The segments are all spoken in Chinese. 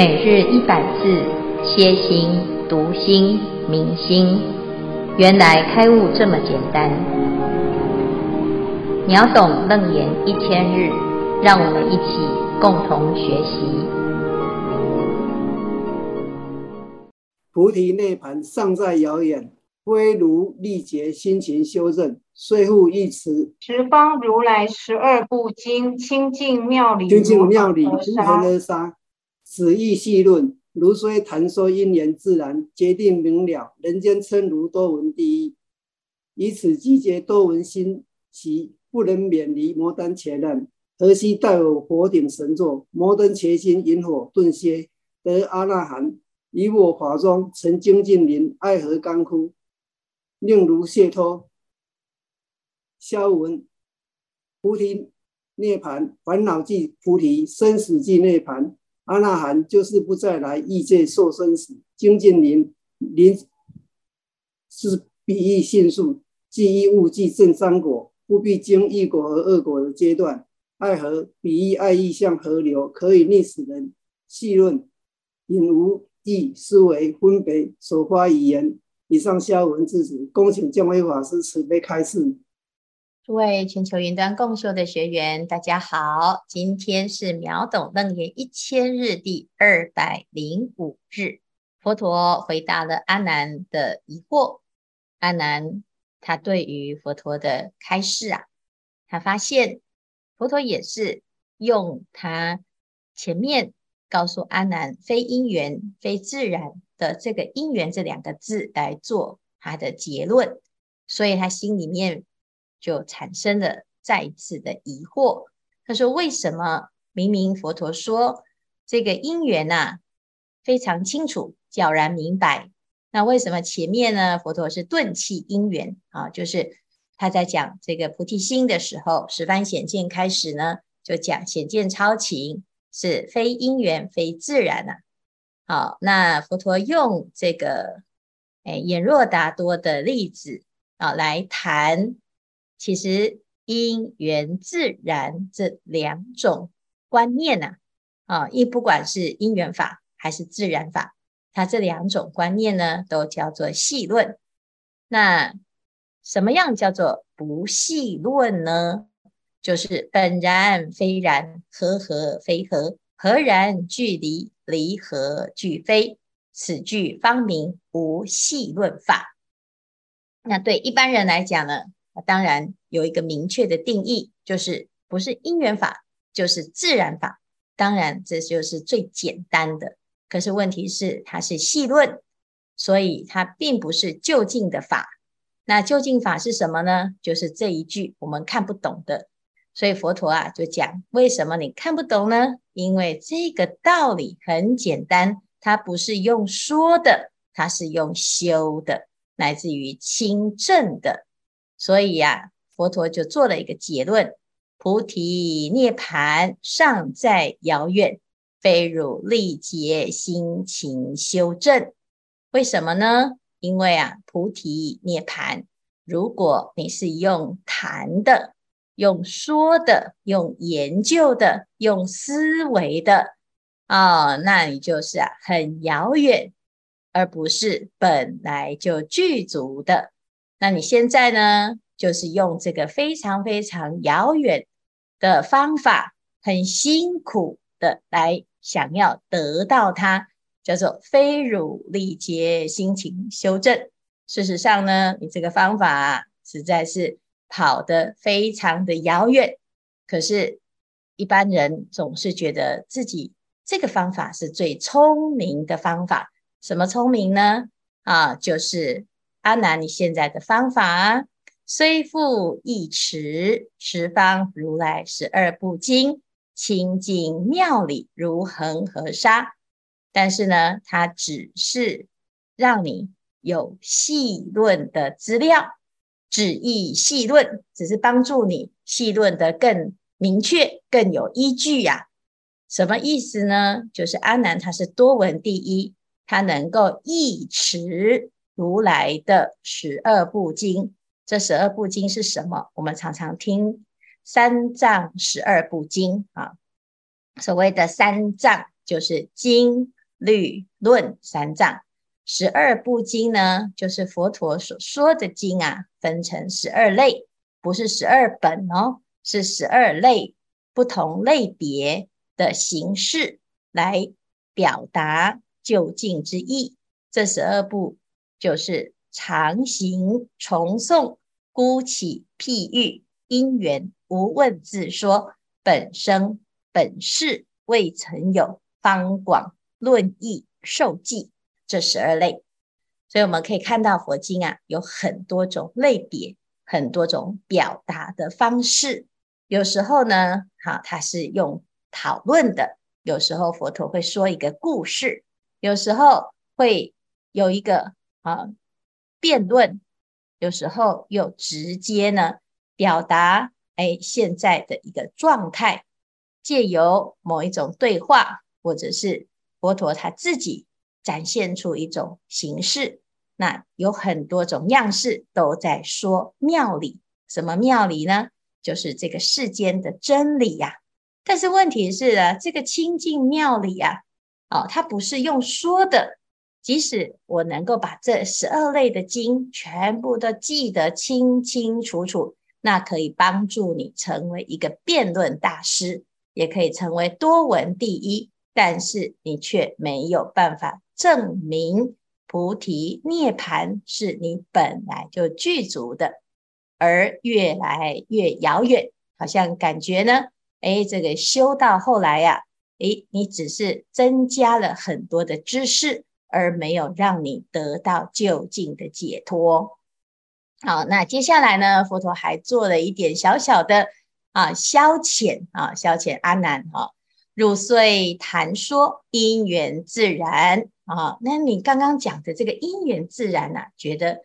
每日一百字，歇心、读心、明心，原来开悟这么简单。秒懂楞严一千日，让我们一起共同学习。菩提涅盘尚在遥远，非如历劫辛勤修正，虽复一词。十方如来十二部经，清净妙理，清净妙理，沙。此意细论，如虽谈说因缘自然，决定明了。人间称如多闻第一，以此集结多闻心习，不能免离摩登伽难。何须待我佛顶神座，摩登伽心引火顿歇，得阿那含。以我法中成精进林，爱何干枯？令如解脱。消文菩提涅槃，烦恼即菩提，生死即涅槃。阿那含就是不再来异界受生死，精进林林是比喻性数，即一物即正三果，不必经一果和二果的阶段。爱河比喻爱意像河流，可以溺死人。细论引无义思维分别所发语言。以上消文至此，恭请见辉法师慈悲开示。诸位全球云端共修的学员，大家好，今天是秒懂楞严一千日第二百零五日。佛陀回答了阿难的疑惑。阿难他对于佛陀的开示啊，他发现佛陀也是用他前面告诉阿难非因缘非自然的这个因缘这两个字来做他的结论，所以他心里面。就产生了再一次的疑惑。他说：“为什么明明佛陀说这个因缘呐、啊、非常清楚、皎然明白，那为什么前面呢？佛陀是顿弃因缘啊，就是他在讲这个菩提心的时候，十番显见开始呢，就讲显见超情是非因缘非自然呐、啊。好，那佛陀用这个哎演若达多的例子啊来谈。”其实因缘自然这两种观念呢，啊，亦不管是因缘法还是自然法，它这两种观念呢，都叫做细论。那什么样叫做不细论呢？就是本然非然，合合非合，合然距离，离合俱非，此句方名无细论法。那对一般人来讲呢？当然有一个明确的定义，就是不是因缘法，就是自然法。当然这就是最简单的。可是问题是它是细论，所以它并不是究竟的法。那究竟法是什么呢？就是这一句我们看不懂的。所以佛陀啊就讲，为什么你看不懂呢？因为这个道理很简单，它不是用说的，它是用修的，来自于清正的。所以呀、啊，佛陀就做了一个结论：菩提涅槃尚在遥远，非汝力竭辛勤修正。为什么呢？因为啊，菩提涅槃，如果你是用谈的、用说的、用研究的、用思维的啊、哦，那你就是啊很遥远，而不是本来就具足的。那你现在呢，就是用这个非常非常遥远的方法，很辛苦的来想要得到它，叫做非汝力竭，心情修正。事实上呢，你这个方法啊，实在是跑得非常的遥远。可是，一般人总是觉得自己这个方法是最聪明的方法。什么聪明呢？啊，就是。阿难，你现在的方法，虽复一时，十方如来十二部经，清净妙理如恒河沙。但是呢，它只是让你有细论的资料，只意细论，只是帮助你细论得更明确、更有依据呀、什么意思呢？就是阿难他是多闻第一，他能够一持。如来的十二部经，这十二部经是什么？我们常常听三藏十二部经啊。所谓的三藏，就是经、律、论三藏。十二部经呢，就是佛陀所说的经啊，分成十二类，不是十二本哦，是十二类不同类别的形式来表达究竟之意。这十二部就是常行、重诵、孤起、譬喻、因缘、无问自说、本生、本事、未曾有、方广、论议、受记。这十二类，所以我们可以看到佛经啊，有很多种类别，很多种表达的方式。有时候呢，哈，它是用讨论的；有时候佛陀会说一个故事；有时候会有一个啊辩论；有时候又直接呢表达哎现在的一个状态，借由某一种对话，或者是佛陀他自己。展现出一种形式，那有很多种样式都在说妙理。什么妙理呢？就是这个世间的真理呀、啊。但是问题是啊，这个清净妙理啊，哦，它不是用说的。即使我能够把这十二类的经全部都记得清清楚楚，那可以帮助你成为一个辩论大师，也可以成为多闻第一。但是你却没有办法。证明菩提涅槃是你本来就具足的，而越来越遥远，好像感觉呢，哎，这个修到后来呀、啊，哎，你只是增加了很多的知识，而没有让你得到就近的解脱。好，那接下来呢，佛陀还做了一点小小的啊消遣啊消遣阿难哈，汝虽谈说因缘自然。啊，那你刚刚讲的这个因缘自然呢、啊，觉得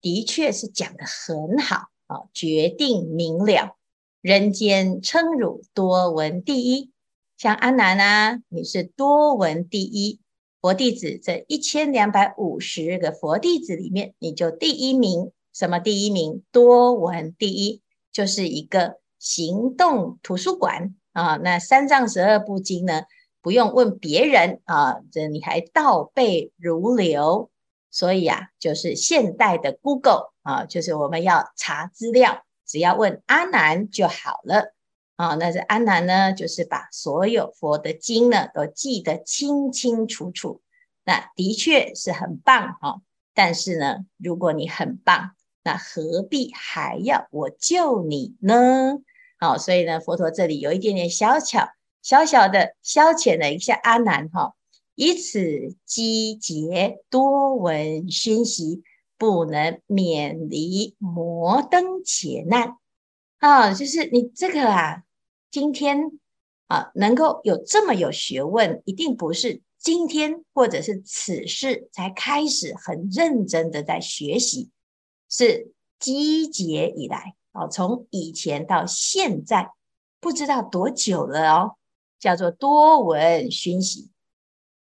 的确是讲得很好啊，决定明了。人间称汝多闻第一，像阿难啊，你是多闻第一佛弟子，这一千两百五十个佛弟子里面，你就第一名。什么第一名？多闻第一，就是一个行动图书馆啊。那三藏十二部经呢？不用问别人啊，这你还倒背如流，所以啊，就是现代的 Google 啊，就是我们要查资料，只要问阿难就好了啊。那这阿难呢，就是把所有佛的经呢都记得清清楚楚，那的确是很棒哈。但是呢，如果你很棒，那何必还要我救你呢？好，所以呢，佛陀这里有一点点小巧。小小的消遣了一下阿难哈，以此积劫多闻熏习，不能免离摩登伽难啊，就是你这个啊，今天啊能够有这么有学问，一定不是今天或者是此事才开始很认真的在学习，是积劫以来啊，从以前到现在不知道多久了哦。叫做多闻熏习。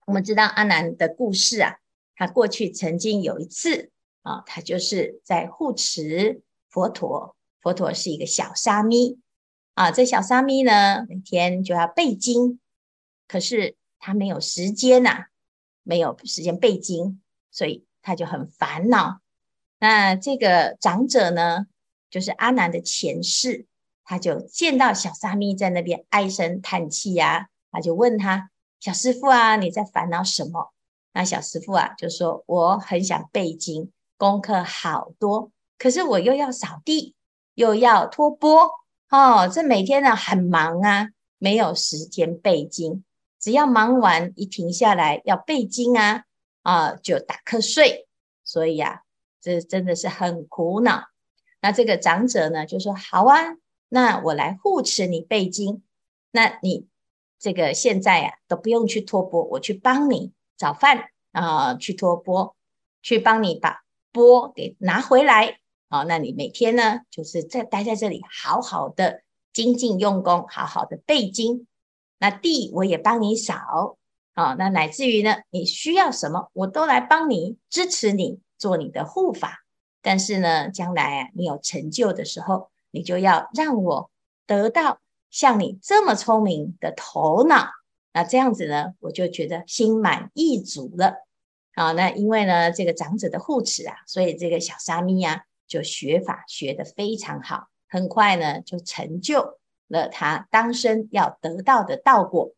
我们知道阿难的故事啊，他过去曾经有一次啊，他就是在护持佛陀。佛陀是一个小沙弥啊，这小沙弥呢，每天就要背经，可是他没有时间呐、啊，没有时间背经，所以他就很烦恼。那这个长者呢，就是阿难的前世。他就见到小沙弥在那边唉声叹气呀，他就问他：“小师傅啊，你在烦恼什么？”那小师傅啊就说：“我很想背经，功课好多，可是我又要扫地，又要拖钵，哦，这每天呢很忙啊，没有时间背经。只要忙完一停下来要背经啊，啊就打瞌睡。所以呀，这真的是很苦恼。那这个长者呢就说：好啊。”那我来护持你背经，那你这个现在呀、啊、都不用去托钵，我去帮你找饭啊、去托钵，去帮你把钵给拿回来啊、那你每天呢，就是在待在这里，好好的精进用功，好好的背经。那地我也帮你扫啊、那乃至于呢，你需要什么，我都来帮你支持你，做你的护法。但是呢，将来啊，你有成就的时候。你就要让我得到像你这么聪明的头脑那这样子呢，我就觉得心满意足了。好，那因为呢，这个长者的护持啊，所以这个小沙弥啊，就学法学得非常好，很快呢就成就了他当生要得到的道果。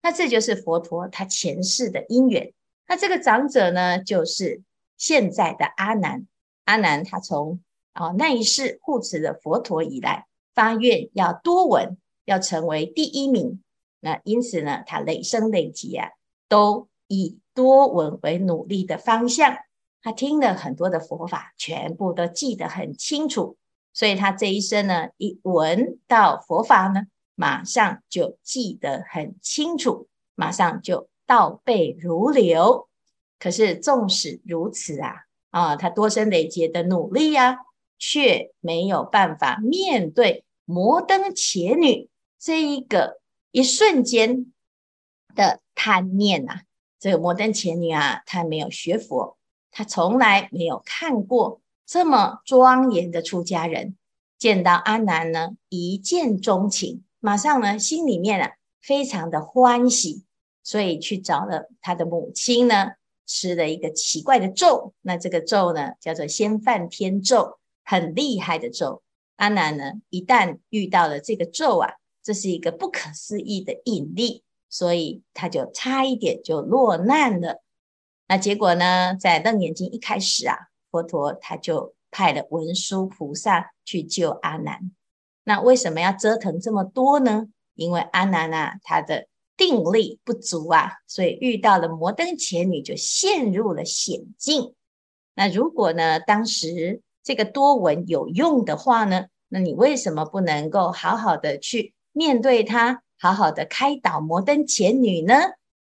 那这就是佛陀他前世的因缘。那这个长者呢，就是现在的阿难。阿难他从啊那一世护持了佛陀以来，发愿要多闻，要成为第一名。那因此呢，他累生累劫啊，都以多闻为努力的方向，他听了很多的佛法，全部都记得很清楚，所以他这一生呢，一闻到佛法呢，马上就记得很清楚，马上就倒背如流。可是纵使如此啊，啊，他多生累劫的努力呀、啊，却没有办法面对摩登伽女这一个一瞬间的贪念啊。这个摩登伽女啊，她没有学佛，他从来没有看过这么庄严的出家人。见到阿难呢，一见钟情，马上呢，心里面啊，非常的欢喜，所以去找了他的母亲呢，吃了一个奇怪的咒。那这个咒呢，叫做仙梵天咒，很厉害的咒。阿难呢，一旦遇到了这个咒啊，这是一个不可思议的引力。所以他就差一点就落难了。那结果呢，在《楞严经》一开始啊，佛陀他就派了文殊菩萨去救阿难。那为什么要折腾这么多呢？因为阿难啊，他的定力不足啊，所以遇到了摩登伽女就陷入了险境。那如果呢，当时这个多闻有用的话呢，那你为什么不能够好好的去面对他？好好的开导摩登伽女呢？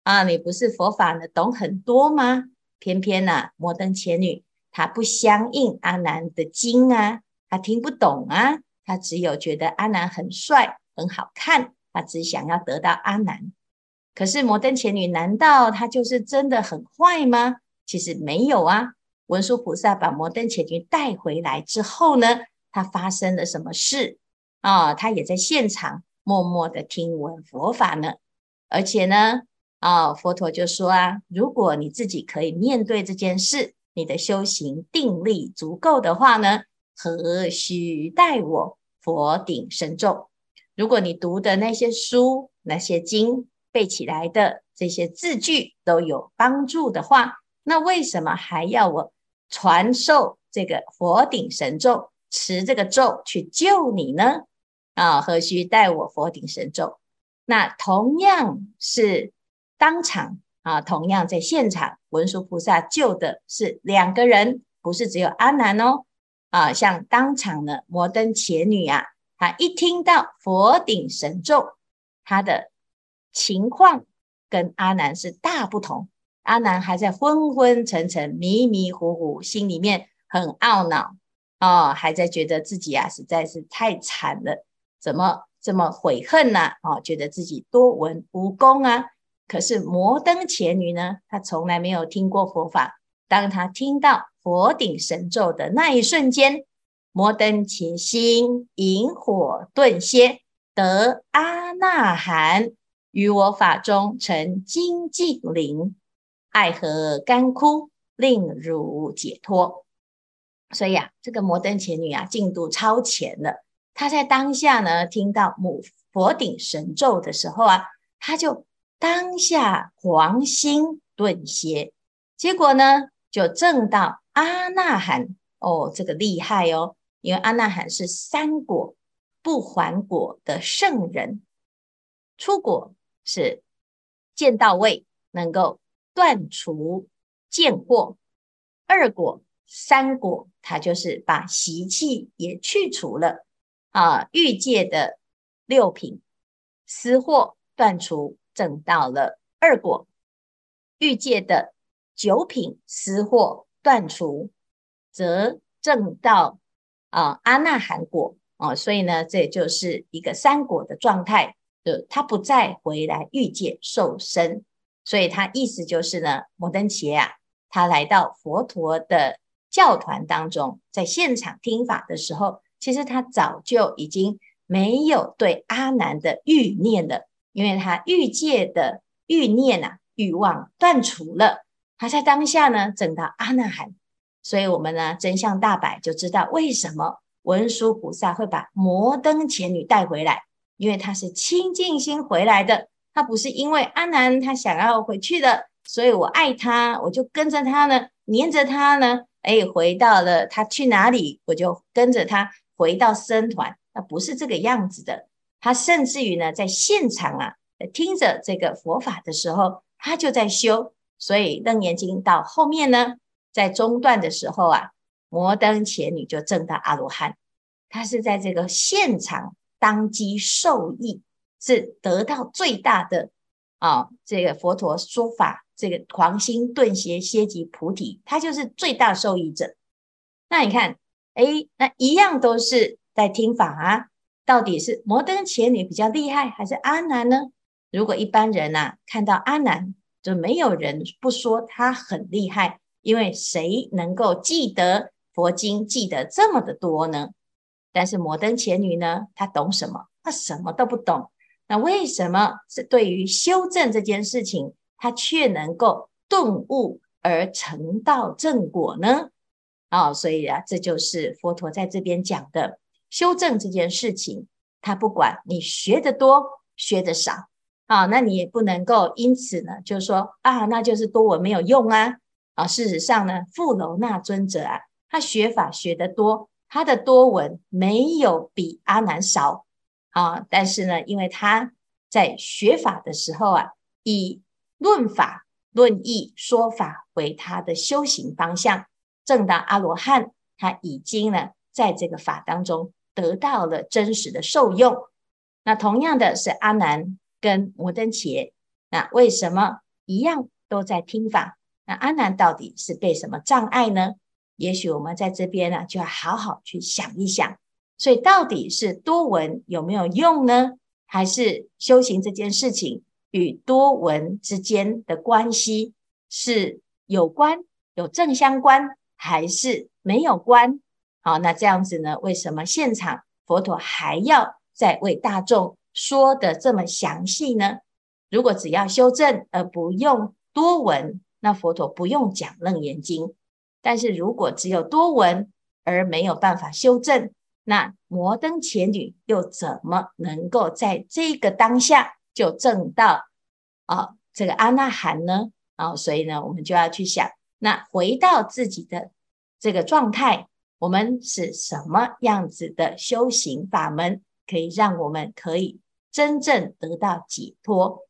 啊，你不是佛法呢懂很多吗？偏偏呢、摩登伽女她不相应阿难的经啊，她听不懂啊，她只有觉得阿难很帅很好看，她只想要得到阿难。可是摩登伽女难道她就是真的很坏吗？其实没有啊。文殊菩萨把摩登伽女带回来之后呢，她发生了什么事啊？她也在现场。默默的听闻佛法呢，而且呢，啊、哦，佛陀就说啊，如果你自己可以面对这件事，你的修行定力足够的话呢，何须待我佛顶神咒？如果你读的那些书、那些经背起来的这些字句都有帮助的话，那为什么还要我传授这个佛顶神咒，持这个咒去救你呢？啊，何须待我佛顶神咒？那同样是当场啊，同样在现场，文殊菩萨救的是两个人，不是只有阿难哦。啊，像当场的摩登伽女啊，她一听到佛顶神咒，她的情况跟阿难是大不同。阿难还在昏昏沉沉、迷迷糊糊，心里面很懊恼哦，还在觉得自己啊实在是太惨了。怎么这么悔恨呢？哦，觉得自己多闻无功啊！可是摩登伽女呢，她从来没有听过佛法。当她听到佛顶神咒的那一瞬间，摩登伽心引火顿歇，得阿那含，于我法中成精进灵，爱河干枯，令汝解脱。所以啊，这个摩登伽女啊，进度超前了。她在当下呢，听到母佛顶神咒的时候啊，她就当下黄心顿歇，结果呢，就证到阿那含哦，这个厉害哦，因为阿那含是三果不还果的圣人，初果是见到位，能够断除见惑；二果、三果，他就是把习气也去除了。啊，欲界的六品思惑断除，证到了二果；欲界的九品思惑断除，则证到啊阿那含果啊。所以呢，这就是一个三果的状态，就他不再回来欲界受生。所以他意思就是呢，摩登伽啊，他来到佛陀的教团当中，在现场听法的时候。其实他早就已经没有对阿难的欲念了，因为他欲界的欲念啊欲望断除了，他在当下呢证到阿那含。所以，我们呢真相大白就知道为什么文殊菩萨会把摩登伽女带回来，因为他是清净心回来的，他不是因为阿难他想要回去的，所以我爱他，我就跟着他呢，黏着他呢，哎，回到了他去哪里，我就跟着他回到僧团，那不是这个样子的。他甚至于呢，在现场啊，听着这个佛法的时候，他就在修。所以《楞严经》到后面呢。在中段的时候啊，摩登伽女就证到阿罗汉，她是在这个现场当机受益，是得到最大的啊，这个佛陀说法，这个狂心顿歇歇即菩提，他就是最大受益者。那你看，哎，那一样都是在听法啊，到底是摩登伽女比较厉害，还是阿难呢？如果一般人呐、啊、看到阿难，就没有人不说他很厉害。因为谁能够记得佛经记得这么的多呢？但是摩登伽女呢，她懂什么？她什么都不懂。那为什么是对于修正这件事情，她却能够顿悟而成道正果呢？啊、哦，所以啊，这就是佛陀在这边讲的修正这件事情。他不管你学得多学得少啊，那你也不能够因此呢，就是说啊，那就是多闻没有用啊。啊，事实上呢，富楼那尊者啊，他学法学得多，他的多闻没有比阿难少啊。但是呢，因为他在学法的时候啊，以论法、论义、说法为他的修行方向，正当阿罗汉，他已经呢，在这个法当中得到了真实的受用。那同样的是阿难跟摩登伽，那为什么一样都在听法？那阿难到底是被什么障碍呢？也许我们在这边呢，就要好好去想一想。所以到底是多闻有没有用呢？还是修行这件事情与多闻之间的关系是有关、有正相关，还是没有关？好，那这样子呢？为什么现场佛陀还要再为大众说得这么详细呢？如果只要修正而不用多闻，那佛陀不用讲《楞严经》，但是如果只有多闻而没有办法修正，那摩登伽女又怎么能够在这个当下就证到啊这个阿那含呢？啊，所以呢，我们就要去想，那回到自己的这个状态，我们是什么样子的修行法门，可以让我们可以真正得到解脱？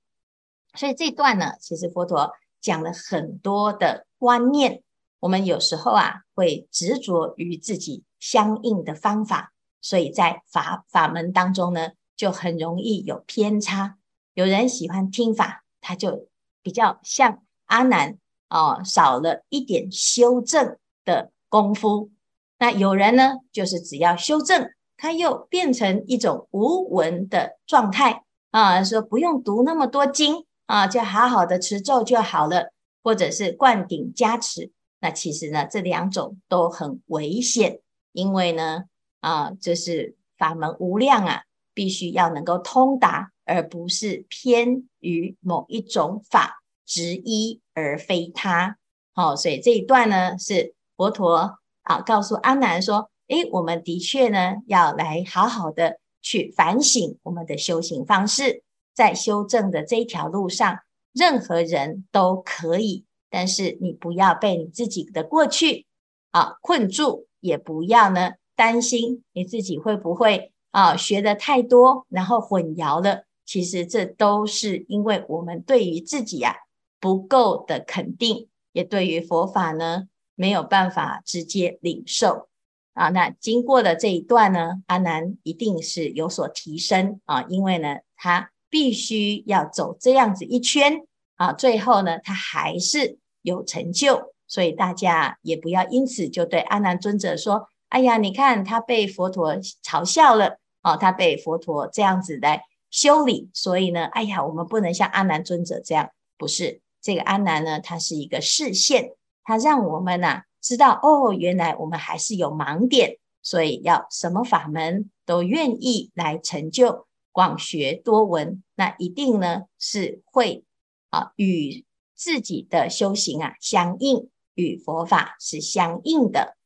所以这段呢，其实佛陀。讲了很多的观念，我们有时候啊会执着于自己相应的方法，所以在法法门当中呢，就很容易有偏差。有人喜欢听法，他就比较像阿难哦，少了一点修正的功夫。那有人呢，就是只要修正，他又变成一种无闻的状态啊，说不用读那么多经。啊，就好好的持咒就好了，或者是灌顶加持。那其实呢，这两种都很危险，因为呢，啊，这是法门无量啊，必须要能够通达，而不是偏于某一种法，执一而非他。好，所以这一段呢，是佛陀啊告诉阿难说：诶，我们的确呢，要来好好的去反省我们的修行方式。在修正的这一条路上，任何人都可以，但是你不要被你自己的过去啊困住，也不要呢担心你自己会不会啊学得太多，然后混淆了。其实这都是因为我们对于自己啊不够的肯定，也对于佛法呢没有办法直接领受。啊。那经过了这一段呢，阿难一定是有所提升。啊，因为呢他。必须要走这样子一圈。啊，最后呢，他还是有成就，所以大家也不要因此就对阿难尊者说：“哎呀，你看他被佛陀嘲笑了。啊，他被佛陀这样子来修理，所以呢，哎呀，我们不能像阿难尊者这样，不是。这个阿难呢，他是一个示现，他让我们呐知道哦，原来我们还是有盲点，所以要什么法门都愿意来成就。”广学多闻，那一定呢是会啊，与自己的修行啊相应，与佛法是相应的。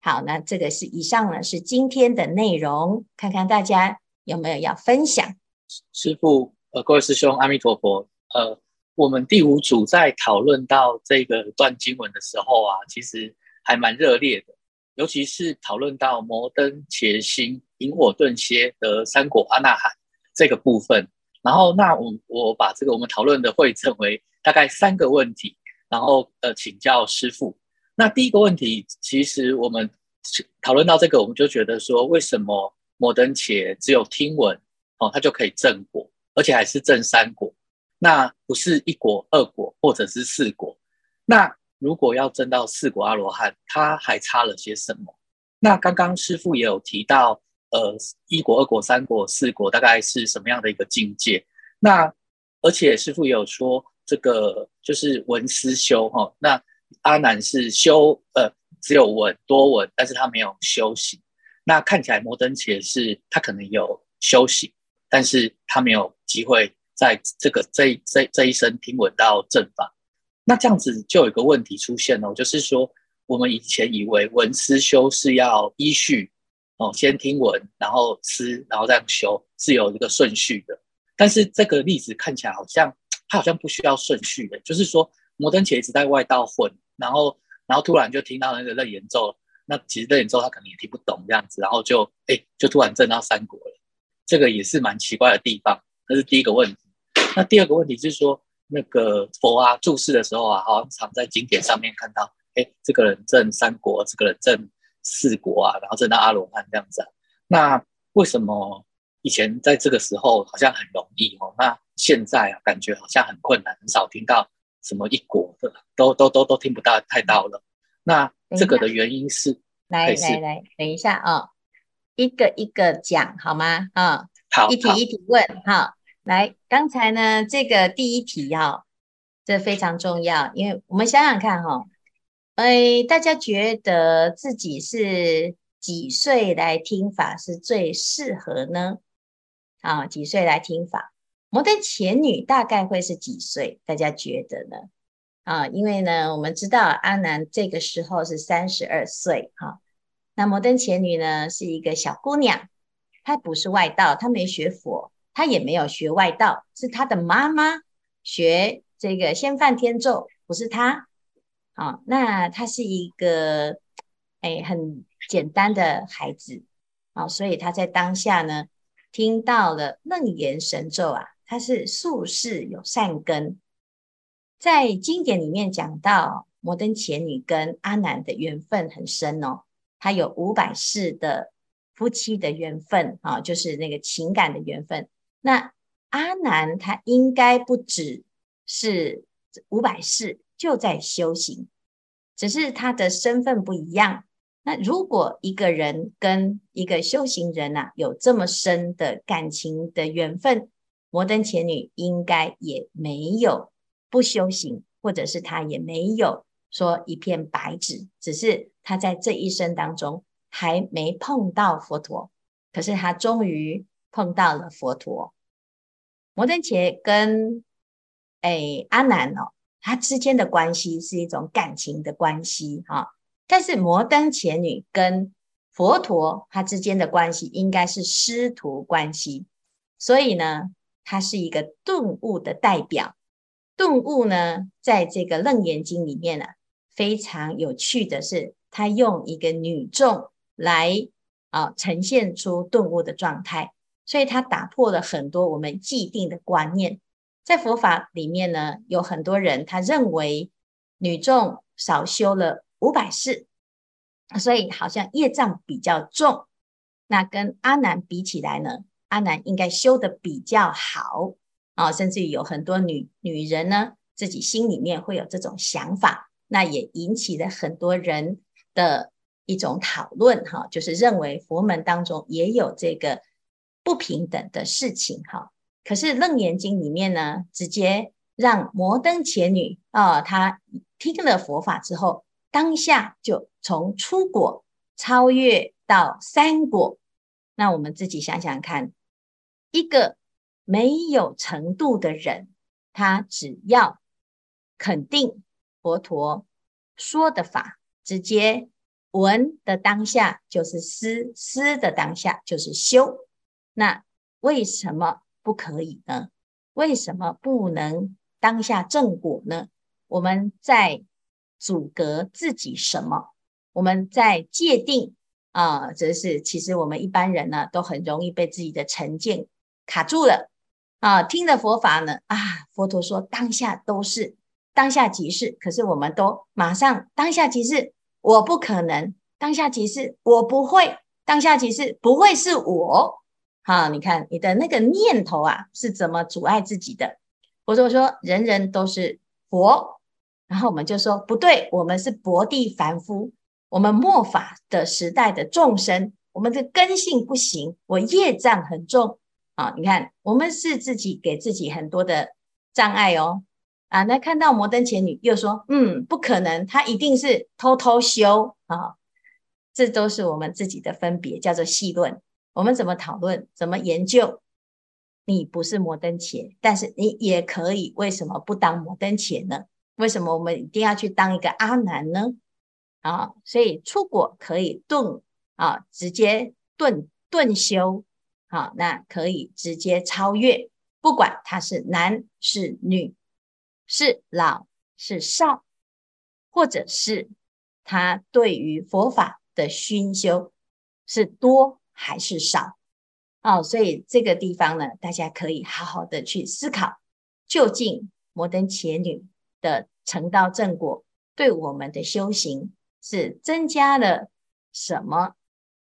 好，那这个是以上呢是今天的内容，看看大家有没有要分享。师父，呃，各位师兄，阿弥陀佛。呃，我们第五组在讨论到这个段经文的时候啊，其实还蛮热烈的，尤其是讨论到摩登伽心引火顿歇得三果阿那含这个部分。然后，那我我把这个我们讨论的汇整为大概三个问题，然后呃请教师父。那第一个问题，其实我们讨论到这个，我们就觉得说，为什么摩登伽只有听闻哦，他就可以证果，而且还是证三果？那不是一果、二果，或者是四果？那如果要证到四果阿罗汉，他还差了些什么？那刚刚师父也有提到，呃，一果、二果、三果、四果大概是什么样的一个境界？那而且师父也有说，这个就是闻思修哈。那阿难是修呃只有闻多闻，但是他没有修行。那看起来摩登伽是他可能有修行，但是他没有机会。在这个这这这一生听闻到正法，那这样子就有一个问题出现哦，就是说我们以前以为闻思修是要依序哦，先听闻，然后思，然后再修，是有一个顺序的。但是这个例子看起来好像它好像不需要顺序的，就是说摩登伽一直在外道混，然后然后突然就听到那个楞严咒，那其实楞严咒他可能也听不懂这样子，然后就哎就突然证到三国了，这个也是蛮奇怪的地方，这是第一个问题。那第二个问题就是说，那个佛啊注释的时候啊，好像常在经典上面看到，哎，这个人证三国，这个人证四国啊，然后证到阿罗汉这样子啊。那为什么以前在这个时候好像很容易哦？那现在啊，感觉好像很困难，很少听到什么一国的，都都都都听不到太到了。那这个的原因是？来来来，等一下啊、哦，一个一个讲好吗？啊、哦，好，一题一题问哈。来，刚才呢，这个第一题哦，这非常重要，因为我们想想看哈、哦，哎，大家觉得自己是几岁来听法是最适合呢？啊，几岁来听法？摩登前女大概会是几岁？大家觉得呢？啊，因为呢，我们知道阿难这个时候是三十二岁哈、那摩登前女呢是一个小姑娘，她不是外道，她没学佛。他也没有学外道，是他的妈妈学这个先梵天咒，不是他。好，那他是一个哎很简单的孩子啊，所以他在当下呢听到了楞严神咒啊，他是宿世有善根，在经典里面讲到摩登伽女跟阿难的缘分很深哦，他有五百世的夫妻的缘分啊，就是那个情感的缘分。那阿难他应该不只是五百世就在修行，只是他的身份不一样。那如果一个人跟一个修行人啊有这么深的感情的缘分，摩登伽女应该也没有不修行，或者是他也没有说一片白纸，只是他在这一生当中还没碰到佛陀，可是他终于碰到了佛陀。摩登伽跟诶阿难哦，他之间的关系是一种感情的关系哈。但是摩登伽女跟佛陀他之间的关系应该是师徒关系，所以呢，他是一个顿悟的代表。顿悟呢，在这个楞严经里面呢、非常有趣的是，他用一个女众来啊呈现出顿悟的状态。所以他打破了很多我们既定的观念，在佛法里面呢，有很多人他认为女众少修了五百世，所以好像业障比较重。那跟阿难比起来呢，阿难应该修得比较好啊，甚至于有很多女女人呢，自己心里面会有这种想法，那也引起了很多人的一种讨论哈，就是认为佛门当中也有这个。不平等的事情哈，可是《楞严经》里面呢，直接让摩登伽女啊，她听了佛法之后，当下就从初果超越到三果。那我们自己想想看，一个没有程度的人，他只要肯定佛陀说的法，直接闻的当下就是思，思的当下就是修。那为什么不可以呢？为什么不能当下正果呢？我们在阻隔自己什么？我们在界定啊，这是其实我们一般人呢，都很容易被自己的成见卡住了啊。听了佛法呢，啊，佛陀说当下都是当下即是，可是我们都马上当下即是，我不可能当下即是，我不会当下即是，不会是我。好，你看你的那个念头啊，是怎么阻碍自己的？佛陀说人人都是佛，然后我们就说不对，我们是薄地凡夫。我们末法的时代的众生，我们的根性不行，我业障很重啊！你看，我们是自己给自己很多的障碍哦啊！那看到摩登前女又说，嗯，不可能，她一定是偷偷修啊！这都是我们自己的分别，叫做戏论。我们怎么讨论，怎么研究？你不是摩登伽，但是你也可以，为什么不当摩登伽呢？为什么我们一定要去当一个阿难呢？啊，所以出果可以顿啊，直接顿顿修，好、啊，那可以直接超越，不管他是男是女，是老是少，或者是他对于佛法的熏修是多还是少，哦、所以这个地方呢，大家可以好好的去思考，究竟摩登伽女的成道正果对我们的修行。是增加了什么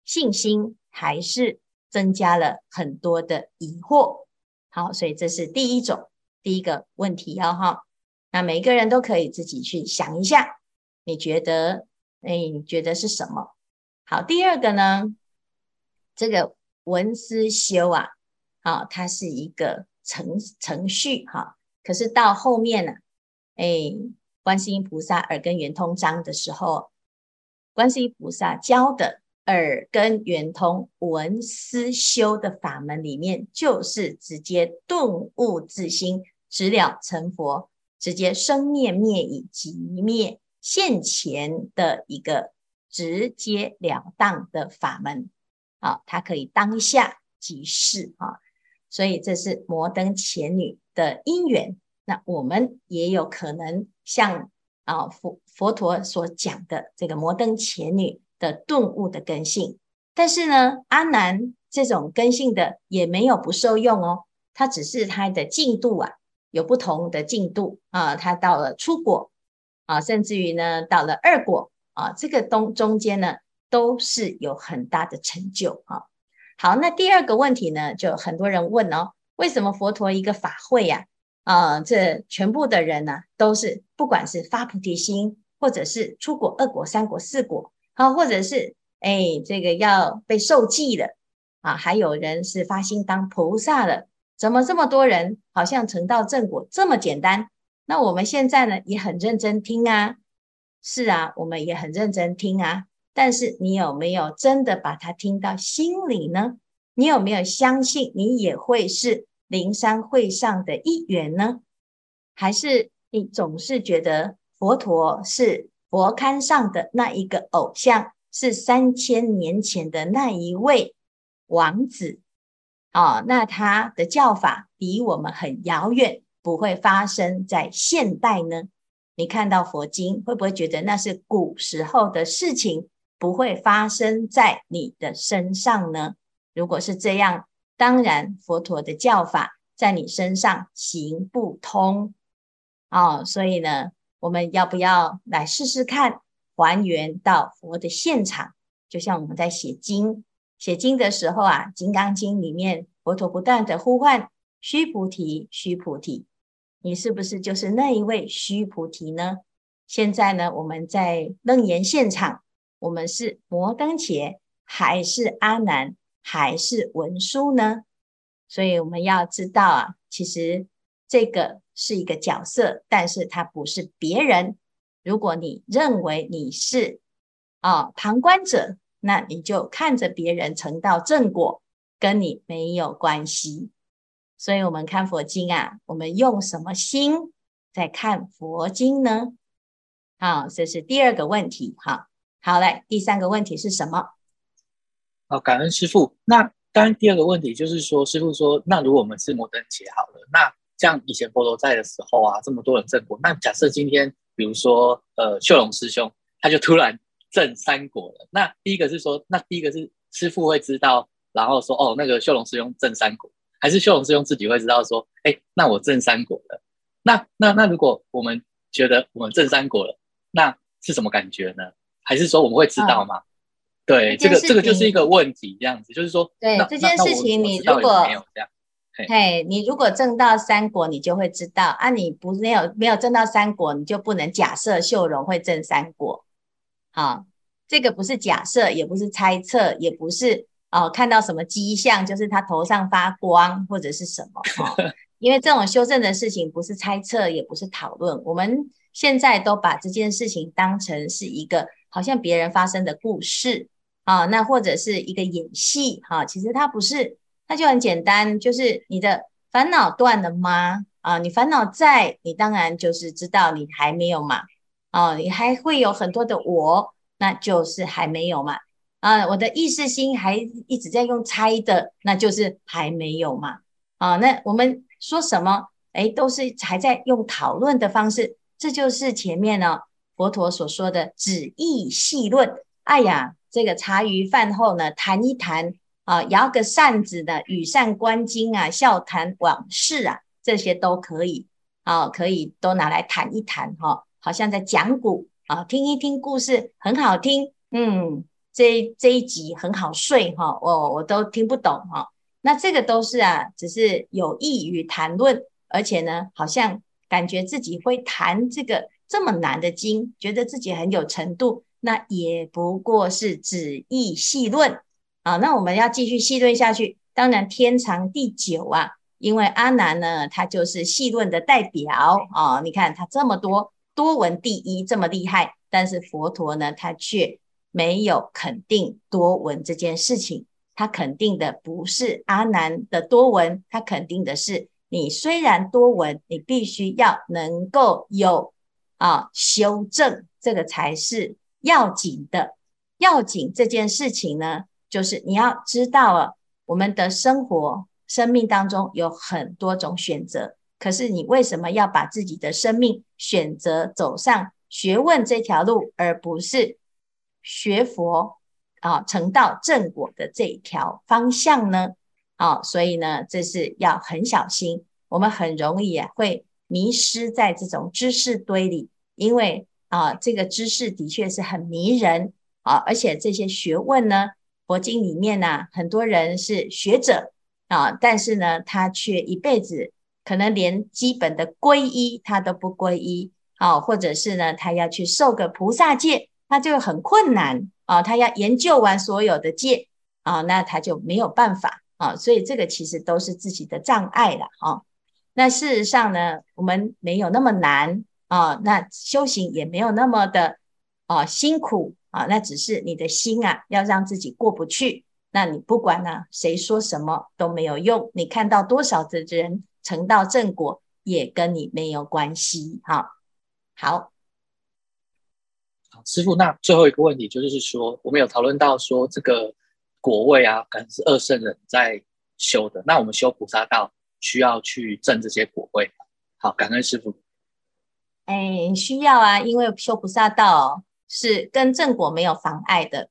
信心，还是增加了很多的疑惑？好，所以这是第一种第一个问题哦，哈。那每个人都可以自己去想一下，你觉得，哎，你觉得是什么？好，第二个呢，这个闻思修啊，好，它是一个程程序哈。可是到后面呢，哎，观世音菩萨耳根圆通章的时候。观世音菩萨教的耳根圆通闻思修的法门里面，就是直接顿悟自心，直了成佛，直接生灭灭已即灭现前的一个直接了当的法门啊，它可以当下即是啊，所以这是摩登伽女的因缘。那我们也有可能像。啊，佛佛陀所讲的这个摩登伽女的顿悟的根性，但是呢，阿难这种根性的也没有不受用哦，它只是它的进度啊有不同的进度啊，它到了初果啊，甚至于呢到了二果啊，这个东中间呢都是有很大的成就啊。好，那第二个问题呢，就很多人问哦，为什么佛陀一个法会呀、啊？啊、呃，这全部的人呢、都是不管是发菩提心，或者是出果、二果、三果、四果，好，或者是哎，这个要被受记的啊，还有人是发心当菩萨的，怎么这么多人好像成道正果这么简单？那我们现在呢，也很认真听啊，是啊，我们也很认真听啊，但是你有没有真的把它听到心里呢？你有没有相信你也会是？灵山会上的一员呢？还是你总是觉得佛陀是佛龛上的那一个偶像，是三千年前的那一位王子？哦，那他的教法离我们很遥远，不会发生在现代呢？你看到佛经，会不会觉得那是古时候的事情，不会发生在你的身上呢？如果是这样。当然，佛陀的教法在你身上行不通哦，所以呢，我们要不要来试试看，还原到佛的现场？就像我们在写经，写经的时候啊，《金刚经》里面佛陀不断的呼唤“须菩提，须菩提”，你是不是就是那一位须菩提呢？现在呢，我们在楞严现场，我们是摩登伽还是阿难？还是文殊呢？所以我们要知道啊，其实这个是一个角色，但是它不是别人。如果你认为你是啊旁观者，那你就看着别人成道正果，跟你没有关系。所以我们看佛经啊，我们用什么心在看佛经呢？好，这是第二个问题。好，好来，第三个问题是什么？好，感恩师傅。那当然，第二个问题就是说，师傅说，那如果我们是摩登伽好了，那像以前佛陀在的时候啊，这么多人证果，那假设今天，比如说，呃，秀龙师兄他就突然证三国了，那第一个是说，那第一个是师傅会知道，然后说，哦，那个秀龙师兄证三国。还是秀龙师兄自己会知道说，哎，那我证三国了。那那那如果我们觉得我们证三国了，那是什么感觉呢？还是说我们会知道吗？哦、对，这个这个就是一个问题，这样子就是说，对这件事情，你如果没有这样，嘿，你如果挣到三果，你就会知道啊。你不没有没有挣到三果，你就不能假设秀荣会挣三果。好，这个不是假设，也不是猜测，也不是。哦，看到什么迹象，就是他头上发光或者是什么哦，因为这种修正的事情不是猜测，也不是讨论，我们现在都把这件事情当成是一个好像别人发生的故事啊，那或者是一个演戏哈，其实它不是，它就很简单，就是你的烦恼断了吗？啊，你烦恼在，你当然就是知道你还没有嘛，啊，你还会有很多的我，那就是还没有嘛。啊，我的意识心还一直在用猜的，那就是还没有嘛。啊，那我们说什么？哎，都是还在用讨论的方式，这就是前面呢佛陀所说的旨意细论。哎呀，这个茶余饭后呢谈一谈啊，摇个扇子的羽扇纶巾啊，笑谈往事啊，这些都可以啊，可以都拿来谈一谈哈、好像在讲古啊，听一听故事很好听，嗯。这这一集很好睡哈，我我都听不懂哈。那这个都是啊，只是有益于谈论，而且呢，好像感觉自己会谈这个这么难的经，觉得自己很有程度，那也不过是旨意细论啊。那我们要继续细论下去，当然天长地久啊，因为阿难呢，他就是细论的代表啊。你看他这么多多闻第一这么厉害，但是佛陀呢，他却。没有肯定多闻这件事情，他肯定的不是阿难的多闻，他肯定的是你虽然多闻，你必须要能够有啊修正，这个才是要紧的。要紧这件事情呢，就是你要知道啊，我们的生活生命当中有很多种选择，可是你为什么要把自己的生命选择走上学问这条路，而不是？学佛啊，成道正果的这一条方向呢，啊，所以呢，这是要很小心。我们很容易啊，会迷失在这种知识堆里，因为啊，这个知识的确是很迷人啊，而且这些学问呢，佛经里面呢、很多人是学者啊，但是呢，他却一辈子可能连基本的皈依他都不皈依啊，或者是呢，他要去受个菩萨戒。他就很困难啊，他要研究完所有的戒啊，那他就没有办法啊，所以这个其实都是自己的障碍了啊。那事实上呢，我们没有那么难啊，那修行也没有那么的啊辛苦啊，那只是你的心啊，要让自己过不去。那你不管呢、谁说什么都没有用，你看到多少的人成道正果，也跟你没有关系哈。好。师傅，那最后一个问题就是说，我们有讨论到说这个果位啊，可能是二圣人在修的。那我们修菩萨道需要去证这些果位。好，感恩师傅。哎，需要啊，因为修菩萨道是跟正果没有妨碍的。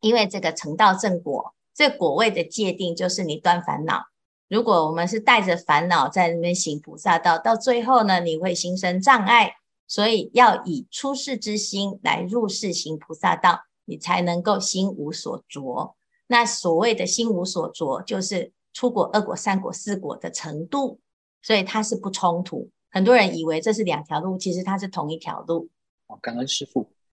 因为这个成道正果，这果位的界定就是你断烦恼。如果我们是带着烦恼在那边行菩萨道，到最后呢，你会心生障碍。所以要以出世之心来入世行菩萨道，你才能够心无所着。那所谓的心无所着，就是初果、二果、三果、四果的程度，所以它是不冲突。很多人以为这是两条路，其实它是同一条路。哦，感恩师父。